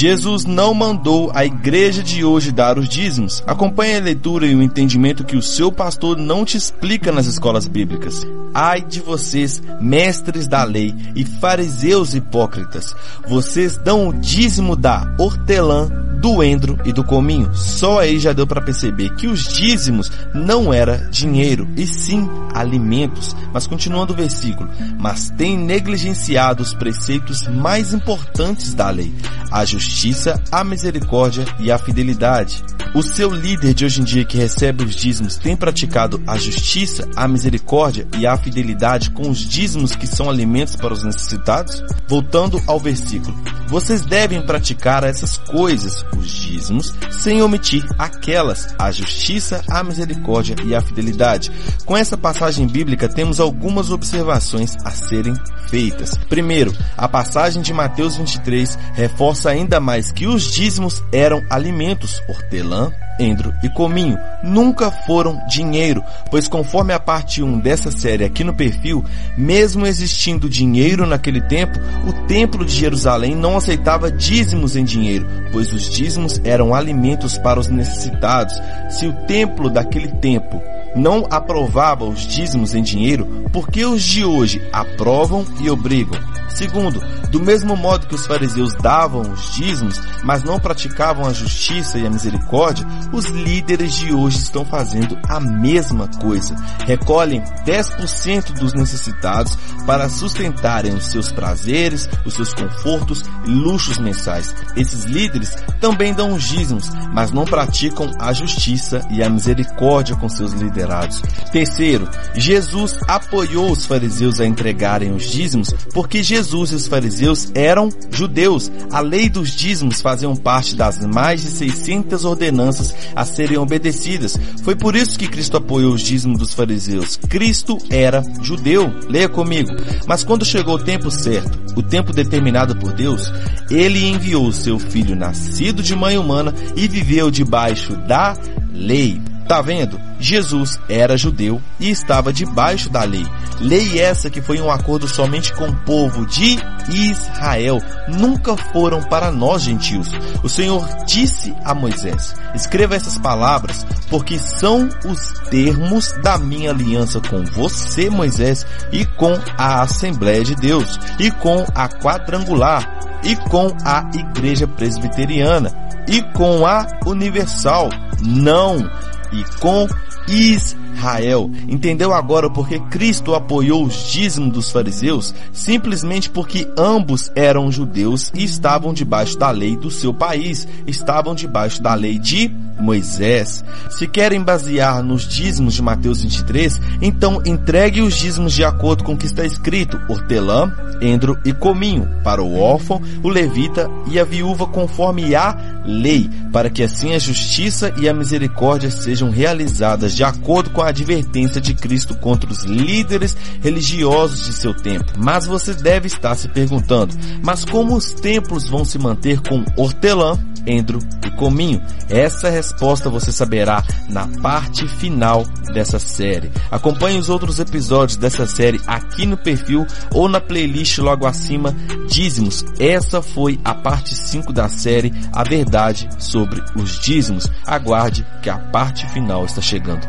Jesus não mandou a igreja de hoje dar os dízimos. Acompanhe a leitura e o entendimento que o seu pastor não te explica nas escolas bíblicas. Ai de vocês, mestres da lei e fariseus hipócritas. Vocês dão o dízimo da hortelã, do endro e do cominho. Só aí já deu para perceber que os dízimos não era dinheiro, e sim alimentos. Mas continuando o versículo, mas tem negligenciado os preceitos mais importantes da lei, a justiça, a misericórdia e a fidelidade. O seu líder de hoje em dia que recebe os dízimos tem praticado a justiça, a misericórdia e a fidelidade com os dízimos que são alimentos para os necessitados? Voltando ao versículo, vocês devem praticar essas coisas, os dízimos, sem omitir aquelas, a justiça, a misericórdia e a fidelidade. Com essa passagem bíblica temos algumas observações a serem feitas. Primeiro, a passagem de Mateus 23 reforça ainda mais que os dízimos eram alimentos, hortelã, endro e cominho. Nunca foram dinheiro, pois conforme a parte 1 dessa série aqui no perfil, mesmo existindo dinheiro naquele tempo, o templo de Jerusalém não aceitava dízimos em dinheiro, pois os dízimos eram alimentos para os necessitados. Se o templo daquele tempo não aprovava os dízimos em dinheiro, por que os de hoje aprovam e obrigam? Segundo, do mesmo modo que os fariseus davam os dízimos, mas não praticavam a justiça e a misericórdia, os líderes de hoje estão fazendo a mesma coisa. Recolhem 10% dos necessitados para sustentarem os seus prazeres, os seus confortos e luxos mensais. Esses líderes também dão os dízimos, mas não praticam a justiça e a misericórdia com seus liderados. Terceiro, Jesus apoiou os fariseus a entregarem os dízimos porque Jesus e os fariseus eram judeus. A lei dos dízimos faziam parte das mais de 600 ordenanças a serem obedecidas. Foi por isso que Cristo apoiou os dízimos dos fariseus. Cristo era judeu. Leia comigo. Mas quando chegou o tempo certo, o tempo determinado por Deus, ele enviou seu filho nascido de mãe humana e viveu debaixo da lei. Tá vendo? Jesus era judeu e estava debaixo da lei. Lei essa que foi um acordo somente com o povo de Israel. Nunca foram para nós gentios. O Senhor disse a Moisés, escreva essas palavras, porque são os termos da minha aliança com você, Moisés, e com a Assembleia de Deus, e com a quadrangular, e com a igreja presbiteriana, e com a universal. Não! E com Israel. Entendeu agora porque Cristo apoiou os dízimos dos fariseus? Simplesmente porque ambos eram judeus e estavam debaixo da lei do seu país, estavam debaixo da lei de Moisés. Se querem basear nos dízimos de Mateus 23, então entregue os dízimos de acordo com o que está escrito: hortelã, endro e cominho, para o órfão, o levita e a viúva conforme a lei, para que assim a justiça e a misericórdia sejam realizadas de acordo com a advertência de Cristo contra os líderes religiosos de seu tempo. Mas você deve estar se perguntando, mas como os templos vão se manter com hortelã, endro e cominho? Essa resposta você saberá na parte final dessa série. Acompanhe os outros episódios dessa série aqui no perfil ou na playlist logo acima, dízimos. Essa foi a parte 5 da série A Verdade sobre os Dízimos. Aguarde que a parte final está chegando.